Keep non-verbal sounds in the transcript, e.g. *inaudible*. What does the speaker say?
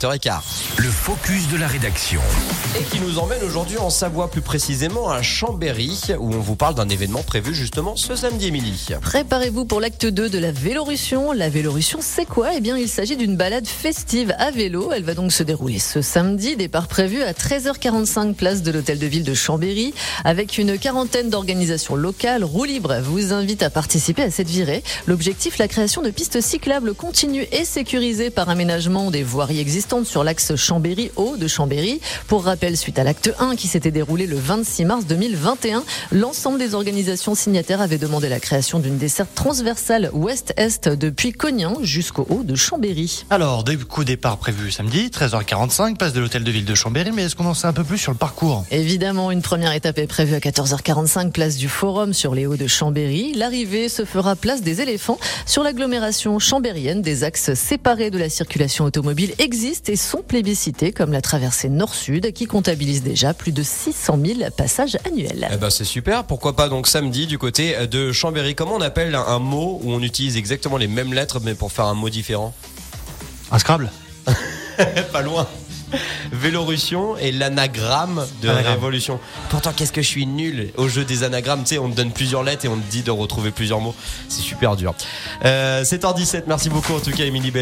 8h15. Le focus de la rédaction. Et qui nous emmène aujourd'hui en Savoie, plus précisément à Chambéry, où on vous parle d'un événement prévu justement ce samedi, Émilie. Préparez-vous pour l'acte 2 de la Vélorussion. La Vélorussion, c'est quoi? Eh bien, il s'agit d'une balade festive à vélo. Elle va donc se dérouler ce samedi. Départ prévu à 13h45 place de l'hôtel de ville de Chambéry, avec une quarantaine d'organisations locales. Roue libre vous invite à participer à cette virée. L'objectif, la création de pistes cyclables continues et sécurisées par aménagement des voiries existantes sur l'axe Chambéry-Haut de Chambéry. Pour rappel, suite à l'acte 1 qui s'était déroulé le 26 mars 2021, l'ensemble des organisations signataires avaient demandé la création d'une desserte transversale ouest-est depuis Cognan jusqu'au haut de Chambéry. Alors, du coup, départ prévu samedi, 13h45, place de l'hôtel de ville de Chambéry, mais est-ce qu'on en sait un peu plus sur le parcours? Évidemment, une première étape est prévue à 14h45, place du Forum sur les hauts de Chambéry. L'arrivée se fera place des éléphants sur l'agglomération chambérienne. Des axes séparés de la circulation automobile existent et sont plébiscités comme la traversée nord-sud qui comptabilise déjà plus de 600 000 passages annuels. Eh ben c'est super, pourquoi pas donc samedi du côté de Chambéry? Comment on appelle un mot où on utilise exactement les mêmes lettres mais pour faire un mot différent? Un Scrabble *laughs* Pas loin. Vélorussion et l'anagramme de la révolution. Pourtant, qu'est-ce que je suis nul au jeu des anagrammes. Tu sais, on te donne plusieurs lettres et on te dit de retrouver plusieurs mots. C'est super dur. Euh, 7h17, merci beaucoup en tout cas, Émilie Bell.